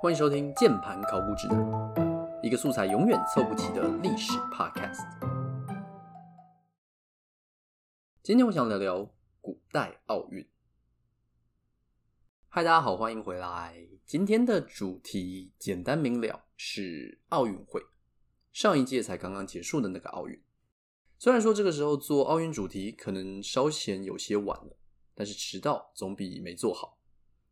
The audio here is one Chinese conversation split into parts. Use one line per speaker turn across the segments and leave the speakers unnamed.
欢迎收听《键盘考古指南》，一个素材永远凑不齐的历史 Podcast。今天我想聊聊古代奥运。嗨，大家好，欢迎回来。今天的主题简单明了，是奥运会。上一届才刚刚结束的那个奥运。虽然说这个时候做奥运主题可能稍显有些晚了，但是迟到总比没做好。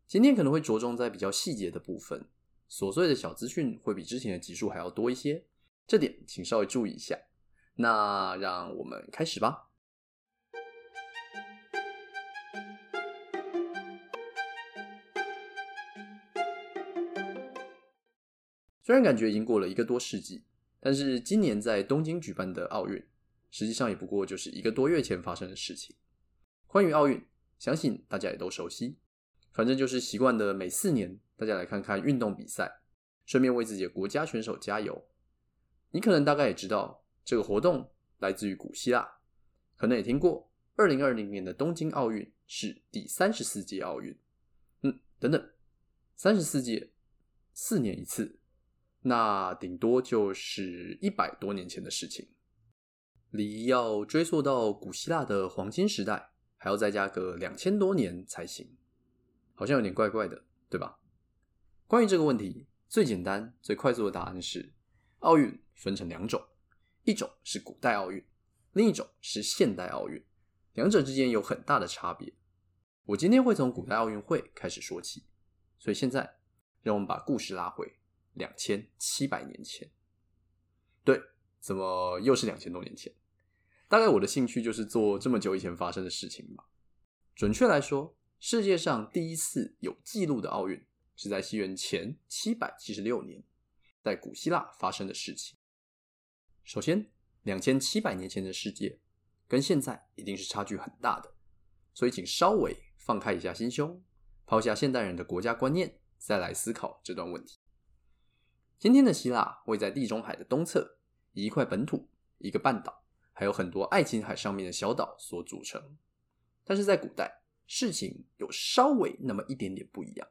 今天可能会着重在比较细节的部分。琐碎的小资讯会比之前的集数还要多一些，这点请稍微注意一下。那让我们开始吧。虽然感觉已经过了一个多世纪，但是今年在东京举办的奥运，实际上也不过就是一个多月前发生的事情。关于奥运，相信大家也都熟悉，反正就是习惯的每四年。大家来看看运动比赛，顺便为自己的国家选手加油。你可能大概也知道，这个活动来自于古希腊，可能也听过，二零二零年的东京奥运是第三十四届奥运。嗯，等等，三十四届，四年一次，那顶多就是一百多年前的事情。离要追溯到古希腊的黄金时代，还要再加个两千多年才行，好像有点怪怪的，对吧？关于这个问题，最简单、最快速的答案是：奥运分成两种，一种是古代奥运，另一种是现代奥运，两者之间有很大的差别。我今天会从古代奥运会开始说起，所以现在让我们把故事拉回两千七百年前。对，怎么又是两千多年前？大概我的兴趣就是做这么久以前发生的事情吧。准确来说，世界上第一次有记录的奥运。是在西元前七百七十六年，在古希腊发生的事情。首先，两千七百年前的世界跟现在一定是差距很大的，所以请稍微放开一下心胸，抛下现代人的国家观念，再来思考这段问题。今天的希腊位在地中海的东侧，以一块本土、一个半岛，还有很多爱琴海上面的小岛所组成。但是在古代，事情有稍微那么一点点不一样。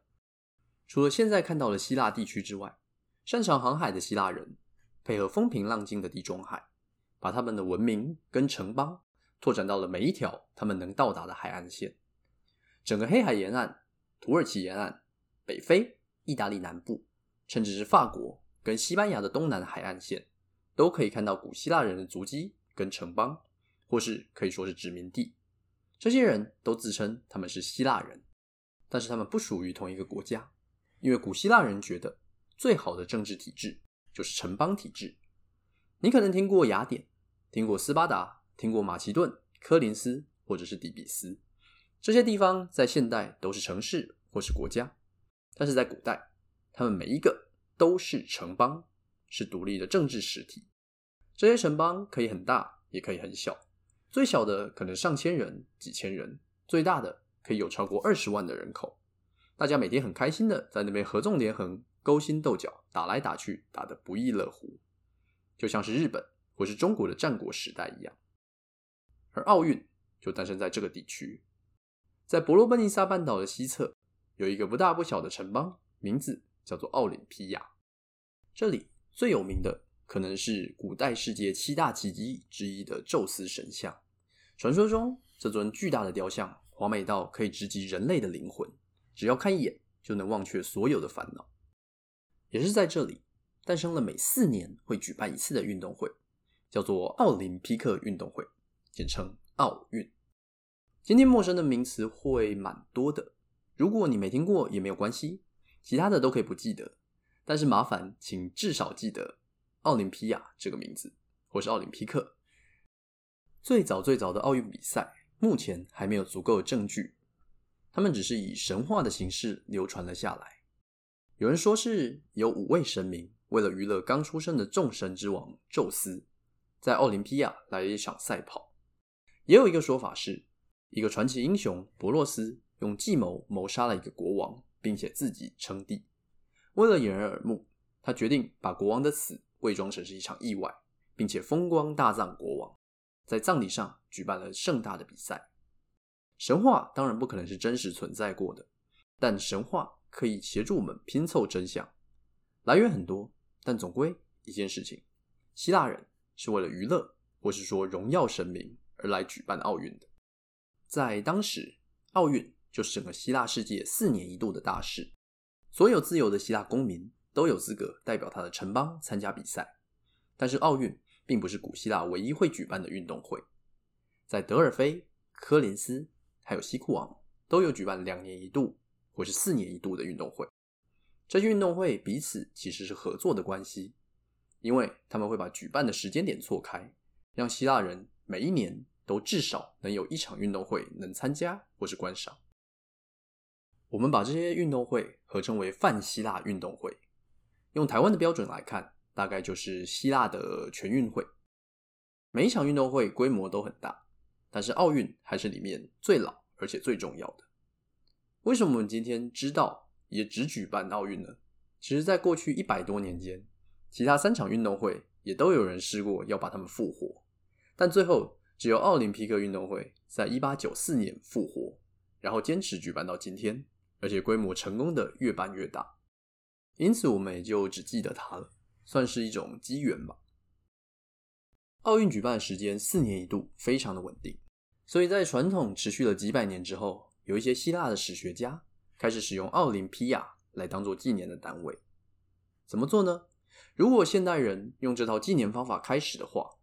除了现在看到的希腊地区之外，擅长航海的希腊人配合风平浪静的地中海，把他们的文明跟城邦拓展到了每一条他们能到达的海岸线。整个黑海沿岸、土耳其沿岸、北非、意大利南部，甚至是法国跟西班牙的东南海岸线，都可以看到古希腊人的足迹跟城邦，或是可以说是殖民地。这些人都自称他们是希腊人，但是他们不属于同一个国家。因为古希腊人觉得最好的政治体制就是城邦体制。你可能听过雅典，听过斯巴达，听过马其顿、科林斯或者是底比斯，这些地方在现代都是城市或是国家，但是在古代，他们每一个都是城邦，是独立的政治实体。这些城邦可以很大，也可以很小，最小的可能上千人、几千人，最大的可以有超过二十万的人口。大家每天很开心的在那边合纵连横、勾心斗角、打来打去，打得不亦乐乎，就像是日本或是中国的战国时代一样。而奥运就诞生在这个地区，在伯罗奔尼撒半岛的西侧，有一个不大不小的城邦，名字叫做奥林匹亚。这里最有名的可能是古代世界七大奇迹之一的宙斯神像。传说中，这尊巨大的雕像华美到可以直击人类的灵魂。只要看一眼就能忘却所有的烦恼，也是在这里诞生了每四年会举办一次的运动会，叫做奥林匹克运动会，简称奥运。今天陌生的名词会蛮多的，如果你没听过也没有关系，其他的都可以不记得，但是麻烦请至少记得奥林匹亚这个名字，或是奥林匹克。最早最早的奥运比赛，目前还没有足够的证据。他们只是以神话的形式流传了下来。有人说是有五位神明为了娱乐刚出生的众神之王宙斯，在奥林匹亚来了一场赛跑。也有一个说法是，一个传奇英雄柏洛斯用计谋谋杀了一个国王，并且自己称帝。为了掩人耳目，他决定把国王的死伪装成是一场意外，并且风光大葬国王，在葬礼上举办了盛大的比赛。神话当然不可能是真实存在过的，但神话可以协助我们拼凑真相，来源很多，但总归一件事情：希腊人是为了娱乐，或是说荣耀神明而来举办奥运的。在当时，奥运就是整个希腊世界四年一度的大事，所有自由的希腊公民都有资格代表他的城邦参加比赛。但是，奥运并不是古希腊唯一会举办的运动会，在德尔菲、科林斯还有西库昂都有举办两年一度或是四年一度的运动会。这些运动会彼此其实是合作的关系，因为他们会把举办的时间点错开，让希腊人每一年。都至少能有一场运动会能参加或是观赏。我们把这些运动会合称为泛希腊运动会。用台湾的标准来看，大概就是希腊的全运会。每一场运动会规模都很大，但是奥运还是里面最老而且最重要的。为什么我们今天知道也只举办奥运呢？其实，在过去一百多年间，其他三场运动会也都有人试过要把它们复活，但最后。只有奥林匹克运动会在一八九四年复活，然后坚持举办到今天，而且规模成功的越办越大，因此我们也就只记得它了，算是一种机缘吧。奥运举办的时间四年一度，非常的稳定，所以在传统持续了几百年之后，有一些希腊的史学家开始使用奥林匹亚来当做纪年的单位。怎么做呢？如果现代人用这套纪年方法开始的话，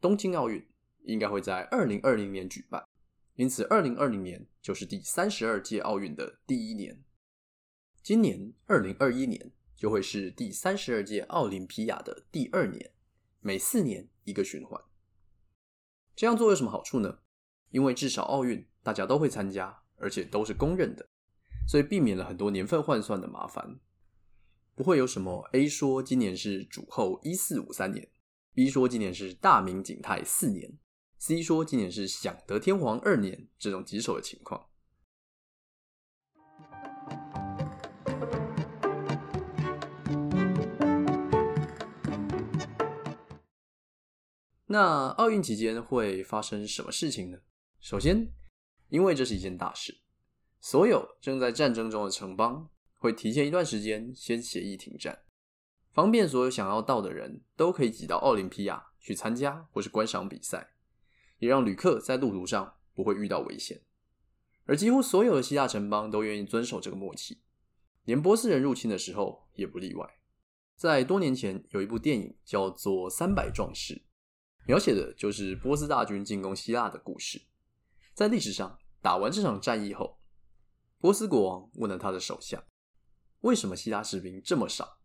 东京奥运。应该会在二零二零年举办，因此二零二零年就是第三十二届奥运的第一年。今年二零二一年就会是第三十二届奥林匹亚的第二年，每四年一个循环。这样做有什么好处呢？因为至少奥运大家都会参加，而且都是公认的，所以避免了很多年份换算的麻烦。不会有什么 A 说今年是主后一四五三年，B 说今年是大明景泰四年。C 说今年是享德天皇二年，这种棘手的情况。那奥运期间会发生什么事情呢？首先，因为这是一件大事，所有正在战争中的城邦会提前一段时间先协议停战，方便所有想要到的人都可以挤到奥林匹亚去参加或是观赏比赛。也让旅客在路途上不会遇到危险，而几乎所有的希腊城邦都愿意遵守这个默契，连波斯人入侵的时候也不例外。在多年前，有一部电影叫做《三百壮士》，描写的就是波斯大军进攻希腊的故事。在历史上，打完这场战役后，波斯国王问了他的手下：“为什么希腊士兵这么少？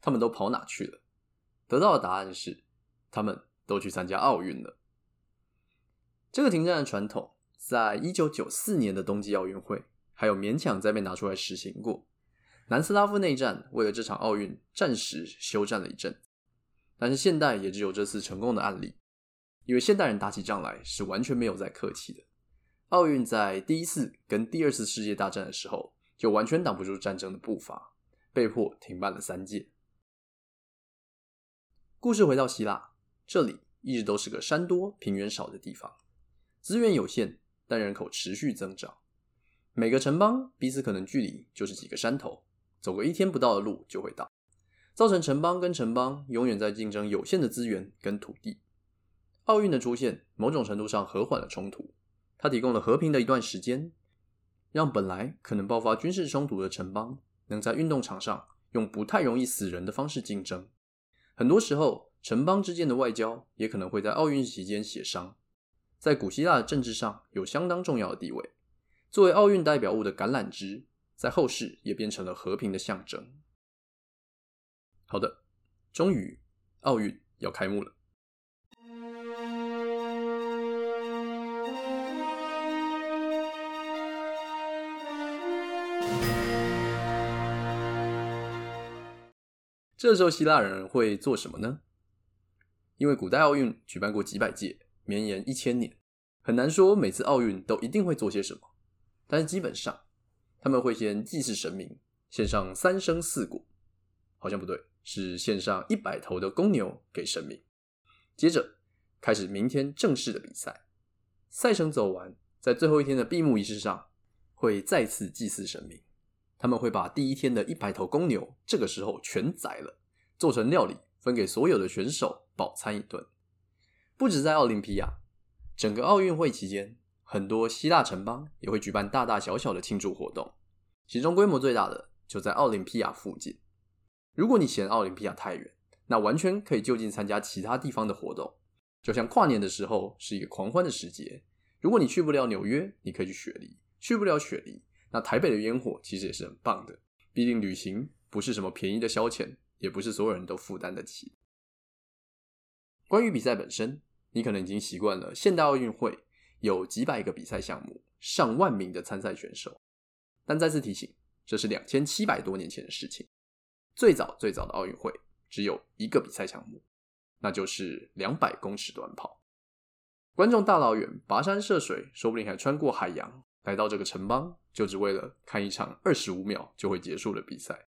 他们都跑哪去了？”得到的答案是：他们都去参加奥运了。这个停战的传统，在一九九四年的冬季奥运会，还有勉强再被拿出来实行过。南斯拉夫内战为了这场奥运暂时休战了一阵，但是现代也只有这次成功的案例，因为现代人打起仗来是完全没有在客气的。奥运在第一次跟第二次世界大战的时候，就完全挡不住战争的步伐，被迫停办了三届。故事回到希腊，这里一直都是个山多平原少的地方。资源有限，但人口持续增长。每个城邦彼此可能距离就是几个山头，走个一天不到的路就会到，造成城邦跟城邦永远在竞争有限的资源跟土地。奥运的出现，某种程度上和缓了冲突，它提供了和平的一段时间，让本来可能爆发军事冲突的城邦能在运动场上用不太容易死人的方式竞争。很多时候，城邦之间的外交也可能会在奥运期间协商。在古希腊的政治上有相当重要的地位，作为奥运代表物的橄榄枝，在后世也变成了和平的象征。好的，终于奥运要开幕了。这时候希腊人会做什么呢？因为古代奥运举办过几百届。绵延一千年，很难说每次奥运都一定会做些什么，但是基本上他们会先祭祀神明，献上三牲四果，好像不对，是献上一百头的公牛给神明，接着开始明天正式的比赛。赛程走完，在最后一天的闭幕仪式上，会再次祭祀神明，他们会把第一天的一百头公牛这个时候全宰了，做成料理分给所有的选手饱餐一顿。不止在奥林匹亚，整个奥运会期间，很多希腊城邦也会举办大大小小的庆祝活动，其中规模最大的就在奥林匹亚附近。如果你嫌奥林匹亚太远，那完全可以就近参加其他地方的活动。就像跨年的时候是一个狂欢的时节，如果你去不了纽约，你可以去雪梨；去不了雪梨，那台北的烟火其实也是很棒的。毕竟旅行不是什么便宜的消遣，也不是所有人都负担得起。关于比赛本身，你可能已经习惯了现代奥运会有几百个比赛项目，上万名的参赛选手。但再次提醒，这是两千七百多年前的事情。最早最早的奥运会只有一个比赛项目。那就是两百公尺短跑，观众大老远跋山涉水，说不定还穿过海洋来到这个城邦，就只为了看一场二十五秒就会结束的比赛。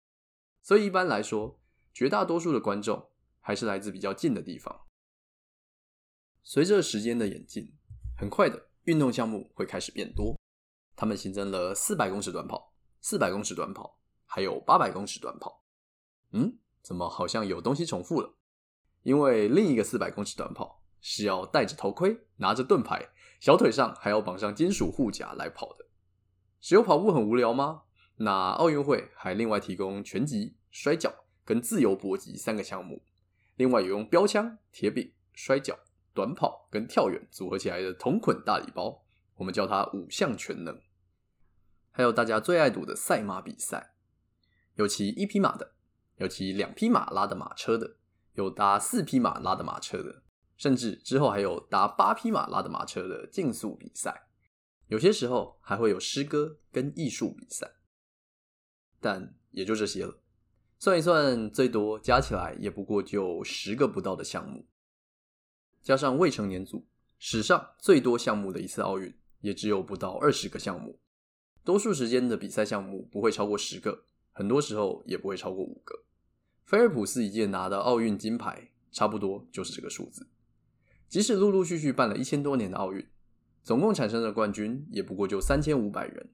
所以一般来说，绝大多数的观众还是来自比较近的地方。随着时间的演进，很快的运动项目会开始变多，他们新增了四百公尺短跑、四百公尺短跑，还有八百公尺短跑。嗯，怎么好像有东西重复了？因为另一个四百公尺短跑是要戴着头盔、拿着盾牌，小腿上还要绑上金属护甲来跑的。只有跑步很无聊吗？那奥运会还另外提供拳击、摔跤跟自由搏击三个项目，另外有用标枪、铁饼、摔跤、短跑跟跳远组合起来的同捆大礼包，我们叫它五项全能。还有大家最爱赌的赛马比赛，有骑一匹马的，有骑两匹马拉的马车的。有搭四匹马拉的马车的，甚至之后还有搭八匹马拉的马车的竞速比赛，有些时候还会有诗歌跟艺术比赛，但也就这些了。算一算，最多加起来也不过就十个不到的项目，加上未成年组，史上最多项目的一次奥运也只有不到二十个项目，多数时间的比赛项目不会超过十个，很多时候也不会超过五个。菲尔普斯一届拿的奥运金牌，差不多就是这个数字。即使陆陆续续办了一千多年的奥运，总共产生的冠军也不过就三千五百人。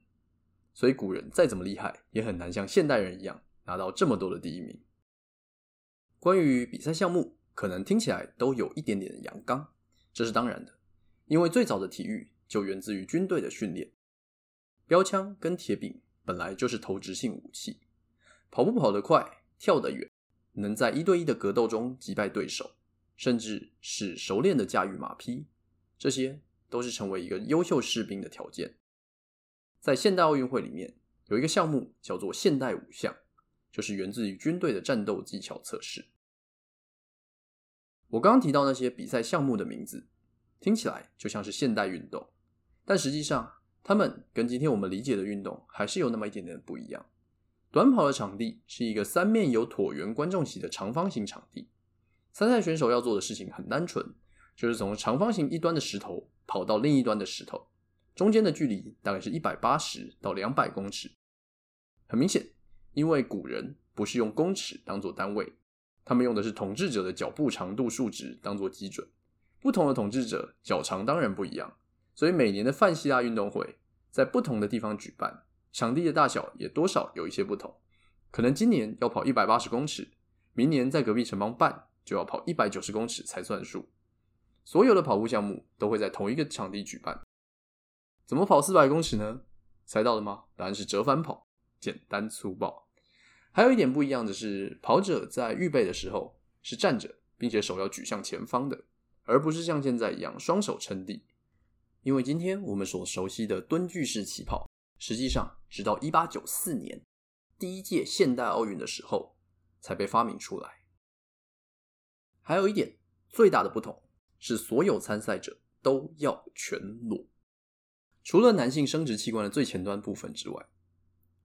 所以古人再怎么厉害，也很难像现代人一样拿到这么多的第一名。关于比赛项目，可能听起来都有一点点的阳刚，这是当然的，因为最早的体育就源自于军队的训练。标枪跟铁饼本来就是投掷性武器，跑步跑得快，跳得远。能在一对一的格斗中击败对手，甚至是熟练的驾驭马匹，这些都是成为一个优秀士兵的条件。在现代奥运会里面，有一个项目叫做现代五项，就是源自于军队的战斗技巧测试。我刚刚提到那些比赛项目的名字，听起来就像是现代运动，但实际上，他们跟今天我们理解的运动还是有那么一点点不一样。短跑的场地是一个三面有椭圆观众席的长方形场地，参赛选手要做的事情很单纯，就是从长方形一端的石头跑到另一端的石头，中间的距离大概是一百八十到两百公尺。很明显，因为古人不是用公尺当做单位，他们用的是统治者的脚步长度数值当做基准，不同的统治者脚长当然不一样，所以每年的泛希腊运动会在不同的地方举办。场地的大小也多少有一些不同，可能今年要跑一百八十公尺，明年在隔壁城邦办就要跑一百九十公尺才算数。所有的跑步项目都会在同一个场地举办。怎么跑四百公尺呢？猜到了吗？答案是折返跑，简单粗暴。还有一点不一样的是，跑者在预备的时候是站着，并且手要举向前方的，而不是像现在一样双手撑地。因为今天我们所熟悉的蹲踞式起跑。实际上，直到一八九四年第一届现代奥运的时候，才被发明出来。还有一点最大的不同是，所有参赛者都要全裸，除了男性生殖器官的最前端部分之外。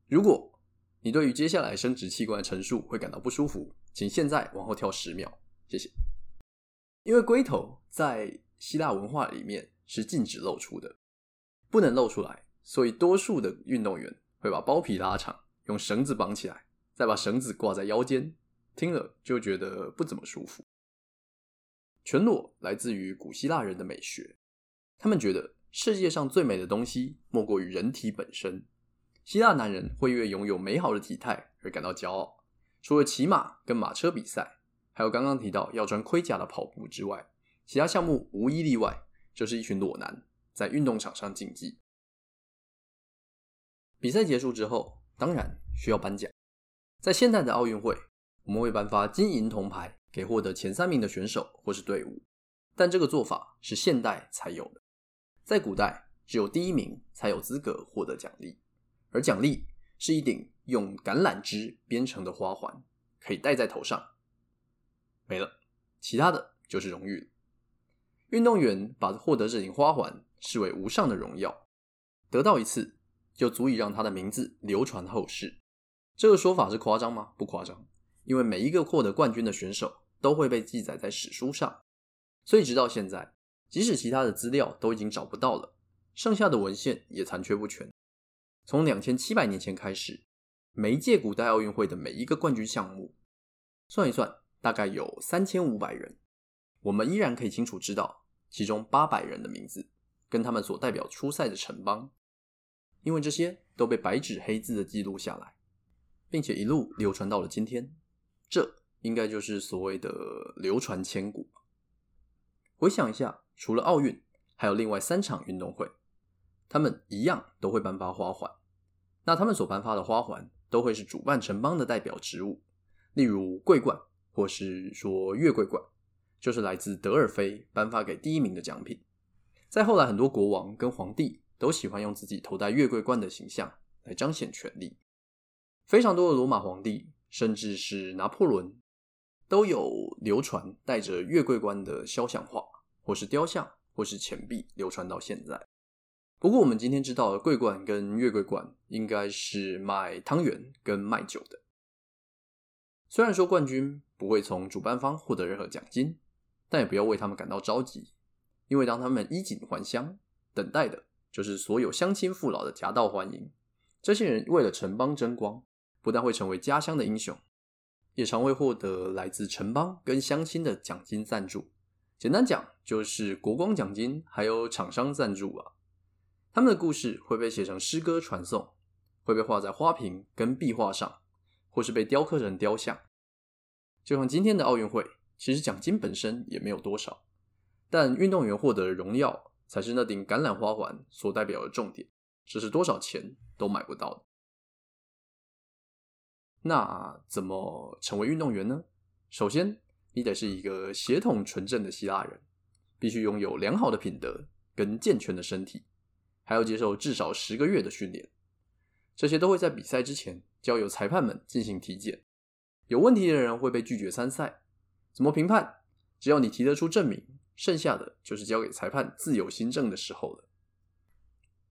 如果你对于接下来生殖器官的陈述会感到不舒服，请现在往后跳十秒，谢谢。因为龟头在希腊文化里面是禁止露出的，不能露出来。所以，多数的运动员会把包皮拉长，用绳子绑起来，再把绳子挂在腰间，听了就觉得不怎么舒服。全裸来自于古希腊人的美学，他们觉得世界上最美的东西莫过于人体本身，希腊男人会因为拥有美好的体态而感到骄傲。除了骑马跟马车比赛，还有刚刚提到要穿盔甲的跑步之外，其他项目无一例外就是一群裸男在运动场上竞技。比赛结束之后，当然需要颁奖。在现代的奥运会，我们会颁发金银铜牌给获得前三名的选手或是队伍，但这个做法是现代才有的。在古代，只有第一名才有资格获得奖励，而奖励是一顶用橄榄枝编成的花环，可以戴在头上。没了，其他的就是荣誉了。运动员把获得这顶花环视为无上的荣耀，得到一次就足以让他的名字流传后世。这个说法是夸张吗？不夸张，因为每一个获得冠军的选手都会被记载在史书上，所以直到现在，即使其他的资料都已经找不到了，剩下的文献也残缺不全。从两千七百年前开始，每一届古代奥运会的每一个冠军项目，算一算，大概有三千五百人，我们依然可以清楚知道其中八百人的名字，跟他们所代表出赛的城邦，因为这些都被白纸黑字的记录下来。并且一路流传到了今天，这应该就是所谓的流传千古。回想一下，除了奥运，还有另外三场运动会，他们一样都会颁发花环。那他们所颁发的花环，都会是主办城邦的代表植物，例如桂冠，或是说月桂冠，就是来自德尔菲颁发给第一名的奖品。再后来，很多国王跟皇帝都喜欢用自己头戴月桂冠的形象来彰显权力。非常多的罗马皇帝，甚至是拿破仑，都有流传带着月桂冠的肖像画，或是雕像，或是钱币，流传到现在。不过，我们今天知道桂冠跟月桂冠，应该是卖汤圆跟卖酒的。虽然说冠军不会从主办方获得任何奖金，但也不要为他们感到着急，因为当他们衣锦还乡，等待的就是所有乡亲父老的夹道欢迎。这些人为了城邦争光。不但会成为家乡的英雄，也常会获得来自城邦跟乡亲的奖金赞助。简单讲，就是国光奖金，还有厂商赞助啊。他们的故事会被写成诗歌传颂，会被画在花瓶跟壁画上，或是被雕刻成雕像。就像今天的奥运会，其实奖金本身也没有多少，但运动员获得的荣耀才是那顶橄榄花环所代表的重点，这是多少钱都买不到的。那怎么成为运动员呢？首先，你得是一个血统纯正的希腊人，必须拥有良好的品德跟健全的身体，还要接受至少十个月的训练。这些都会在比赛之前交由裁判们进行体检。有问题的人会被拒绝参赛。怎么评判？只要你提得出证明，剩下的就是交给裁判自由心证的时候了。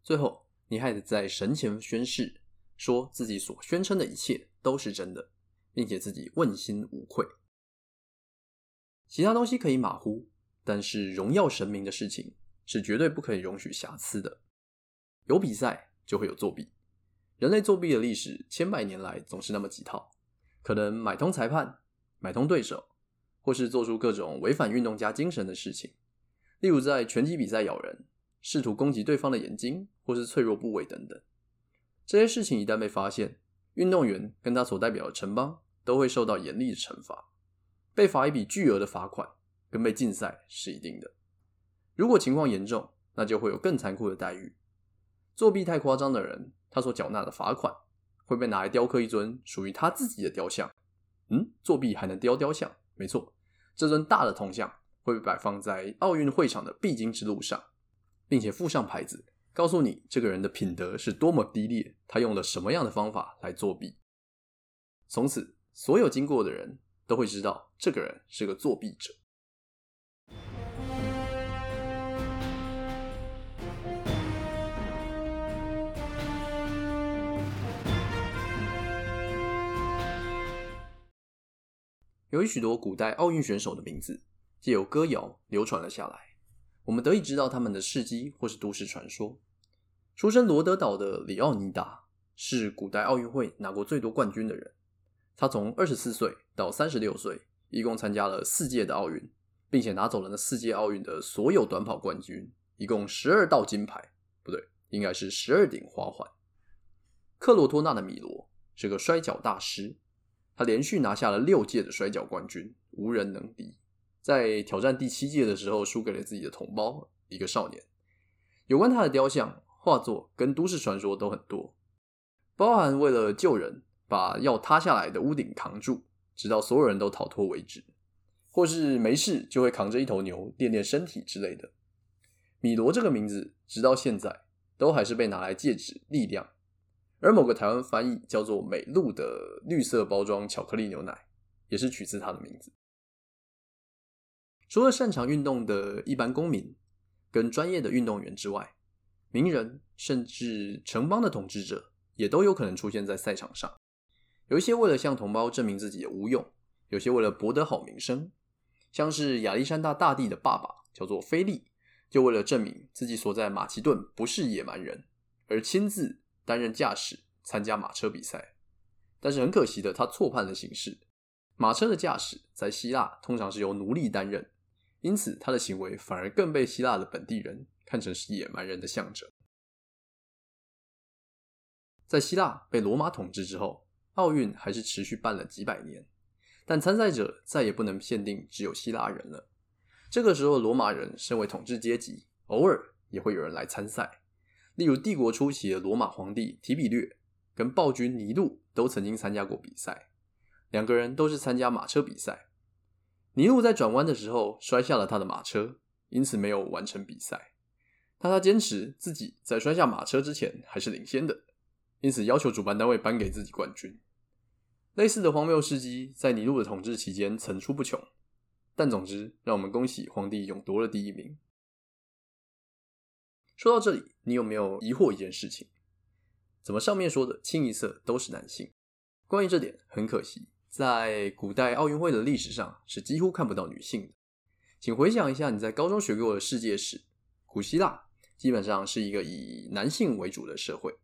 最后，你还得在神前宣誓，说自己所宣称的一切。都是真的，并且自己问心无愧。其他东西可以马虎，但是荣耀神明的事情是绝对不可以容许瑕疵的。有比赛就会有作弊，人类作弊的历史千百年来总是那么几套，可能买通裁判、买通对手，或是做出各种违反运动家精神的事情，例如在拳击比赛咬人，试图攻击对方的眼睛或是脆弱部位等等。这些事情一旦被发现，运动员跟他所代表的城邦都会受到严厉的惩罚，被罚一笔巨额的罚款，跟被禁赛是一定的。如果情况严重，那就会有更残酷的待遇。作弊太夸张的人，他所缴纳的罚款会被拿来雕刻一尊属于他自己的雕像。嗯，作弊还能雕雕像？没错，这尊大的铜像会被摆放在奥运会场的必经之路上，并且附上牌子。告诉你这个人的品德是多么低劣，他用了什么样的方法来作弊。从此，所有经过的人都会知道这个人是个作弊者。由于许多古代奥运选手的名字借由歌谣流传了下来，我们得以知道他们的事迹或是都市传说。出身罗德岛的里奥尼达是古代奥运会拿过最多冠军的人。他从二十四岁到三十六岁，一共参加了四届的奥运，并且拿走了那四届奥运的所有短跑冠军，一共十二道金牌，不对，应该是十二顶花环。克罗托纳的米罗是个摔跤大师，他连续拿下了六届的摔跤冠军，无人能敌。在挑战第七届的时候，输给了自己的同胞，一个少年。有关他的雕像、画作跟都市传说都很多，包含为了救人，把要塌下来的屋顶扛住，直到所有人都逃脱为止，或是没事就会扛着一头牛练练身体之类的。米罗这个名字，直到现在都还是被拿来借指力量。而某个台湾翻译叫做“美露”的绿色包装巧克力牛奶，也是取自他的名字。除了擅长运动的一般公民跟专业的运动员之外，名人甚至城邦的统治者也都有可能出现在赛场上。有一些为了向同胞证明自己的无用，有些为了博得好名声，像是亚历山大大帝的爸爸叫做菲利，就为了证明自己所在马其顿不是野蛮人，而亲自。担任驾驶参加马车比赛，但是很可惜的，他错判了形势。马车的驾驶在希腊通常是由奴隶担任，因此他的行为反而更被希腊的本地人看成是野蛮人的象征。在希腊被罗马统治之后，奥运还是持续办了几百年，但参赛者再也不能限定只有希腊人了。这个时候，罗马人身为统治阶级，偶尔也会有人来参赛。例如，帝国初期的罗马皇帝提比略跟暴君尼禄都曾经参加过比赛，两个人都是参加马车比赛。尼禄在转弯的时候摔下了他的马车，因此没有完成比赛。但他坚持自己在摔下马车之前还是领先的，因此要求主办单位颁给自己冠军。类似的荒谬事迹在尼禄的统治期间层出不穷。但总之，让我们恭喜皇帝勇夺了第一名。说到这里，你有没有疑惑一件事情？怎么上面说的清一色都是男性？关于这点，很可惜，在古代奥运会的历史上是几乎看不到女性的。请回想一下你在高中学过的世界史，古希腊基本上是一个以男性为主的社会。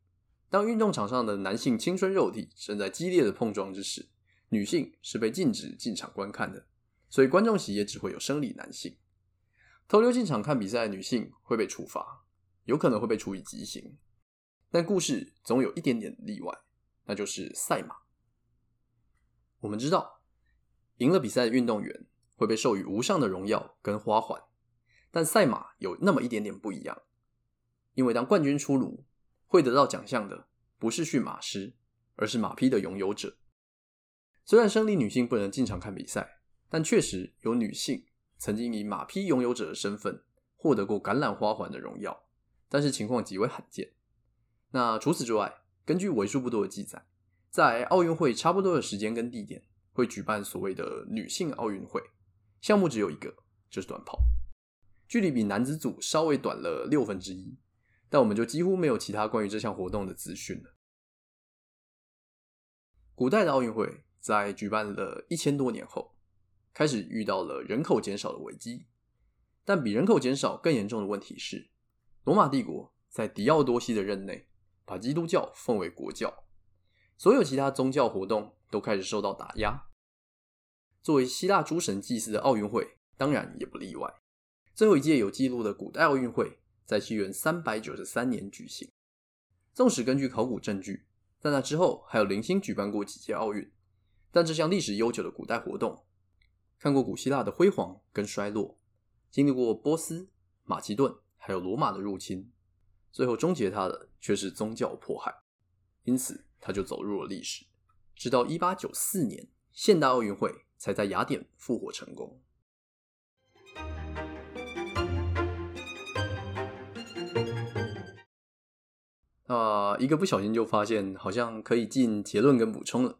当运动场上的男性青春肉体正在激烈的碰撞之时，女性是被禁止进场观看的，所以观众席也只会有生理男性。偷溜进场看比赛的女性会被处罚。有可能会被处以极刑，但故事总有一点点例外，那就是赛马。我们知道，赢了比赛的运动员会被授予无上的荣耀跟花环，但赛马有那么一点点不一样，因为当冠军出炉，会得到奖项的不是驯马师，而是马匹的拥有者。虽然生理女性不能进场看比赛，但确实有女性曾经以马匹拥有者的身份获得过橄榄花环的荣耀。但是情况极为罕见。那除此之外，根据为数不多的记载，在奥运会差不多的时间跟地点，会举办所谓的女性奥运会，项目只有一个，就是短跑，距离比男子组稍微短了六分之一。但我们就几乎没有其他关于这项活动的资讯了。古代的奥运会在举办了一千多年后，开始遇到了人口减少的危机。但比人口减少更严重的问题是，罗马帝国在狄奥多西的任内，把基督教奉为国教，所有其他宗教活动都开始受到打压。作为希腊诸神祭祀的奥运会，当然也不例外。最后一届有记录的古代奥运会，在西元三百九十三年举行。纵使根据考古证据，在那之后还有零星举办过几届奥运，但这项历史悠久的古代活动，看过古希腊的辉煌跟衰落，经历过波斯、马其顿。还有罗马的入侵，最后终结它的却是宗教迫害，因此它就走入了历史。直到一八九四年，现代奥运会才在雅典复活成功。啊，一个不小心就发现好像可以进结论跟补充了，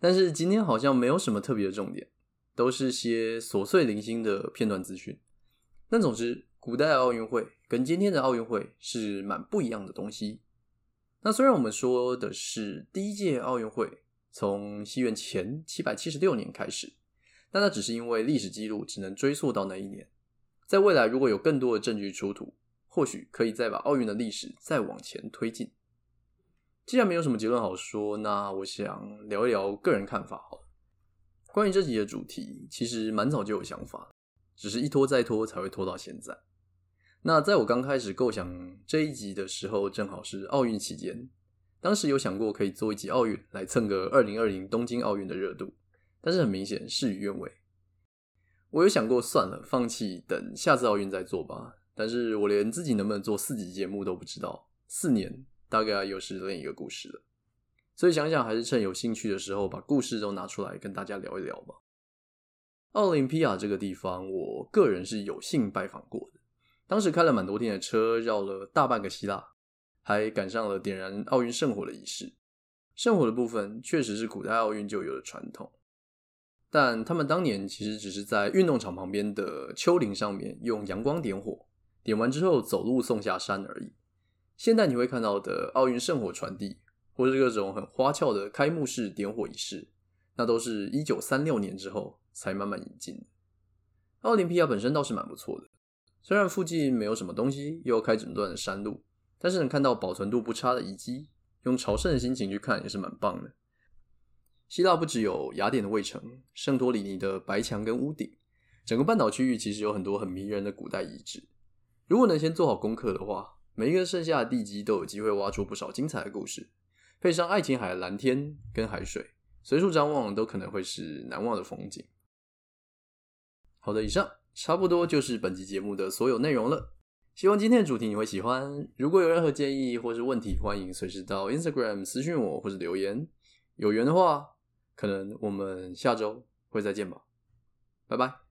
但是今天好像没有什么特别的重点，都是些琐碎零星的片段资讯。但总之，古代奥运会跟今天的奥运会是蛮不一样的东西。那虽然我们说的是第一届奥运会从西元前七百七十六年开始，但那只是因为历史记录只能追溯到那一年。在未来如果有更多的证据出土，或许可以再把奥运的历史再往前推进。既然没有什么结论好说，那我想聊一聊个人看法好了。关于这集的主题，其实蛮早就有想法，只是一拖再拖才会拖到现在。那在我刚开始构想这一集的时候，正好是奥运期间，当时有想过可以做一集奥运来蹭个二零二零东京奥运的热度，但是很明显事与愿违。我有想过算了，放弃，等下次奥运再做吧。但是我连自己能不能做四集节目都不知道，四年大概又是另一个故事了。所以想想还是趁有兴趣的时候把故事都拿出来跟大家聊一聊吧。奥林匹亚这个地方，我个人是有幸拜访过的，当时开了蛮多天的车，绕了大半个希腊。还赶上了点燃奥运圣火的仪式，圣火的部分确实是古代奥运就有的传统，但他们当年其实只是在运动场旁边的丘陵上面用阳光点火，点完之后走路送下山而已。现在你会看到的奥运圣火传递，或是各种很花俏的开幕式点火仪式，那都是一九三六年之后才慢慢引进的。奥林匹亚本身倒是蛮不错的，虽然附近没有什么东西，又要开整段的山路。但是能看到保存度不差的遗迹，用朝圣的心情去看也是蛮棒的。希腊不只有雅典的卫城、圣托里尼的白墙跟屋顶，整个半岛区域其实有很多很迷人的古代遗址。如果能先做好功课的话，每一个剩下的地基都有机会挖出不少精彩的故事，配上爱琴海的蓝天跟海水，随处张望都可能会是难忘的风景。好的，以上差不多就是本期节目的所有内容了。希望今天的主题你会喜欢。如果有任何建议或是问题，欢迎随时到 Instagram 私讯我或是留言。有缘的话，可能我们下周会再见吧。拜拜。